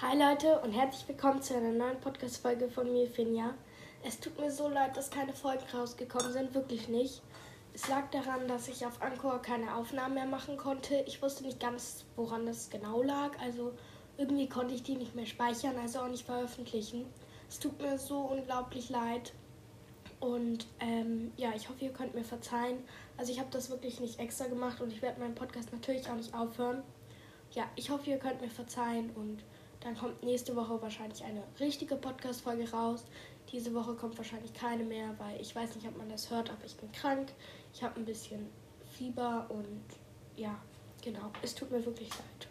Hi Leute und herzlich willkommen zu einer neuen Podcast-Folge von mir, Finja. Es tut mir so leid, dass keine Folgen rausgekommen sind, wirklich nicht. Es lag daran, dass ich auf Anchor keine Aufnahmen mehr machen konnte. Ich wusste nicht ganz, woran das genau lag. Also irgendwie konnte ich die nicht mehr speichern, also auch nicht veröffentlichen. Es tut mir so unglaublich leid. Und ähm, ja, ich hoffe, ihr könnt mir verzeihen. Also ich habe das wirklich nicht extra gemacht und ich werde meinen Podcast natürlich auch nicht aufhören. Ja, ich hoffe, ihr könnt mir verzeihen und dann kommt nächste Woche wahrscheinlich eine richtige Podcast-Folge raus. Diese Woche kommt wahrscheinlich keine mehr, weil ich weiß nicht, ob man das hört, aber ich bin krank. Ich habe ein bisschen Fieber und ja, genau. Es tut mir wirklich leid.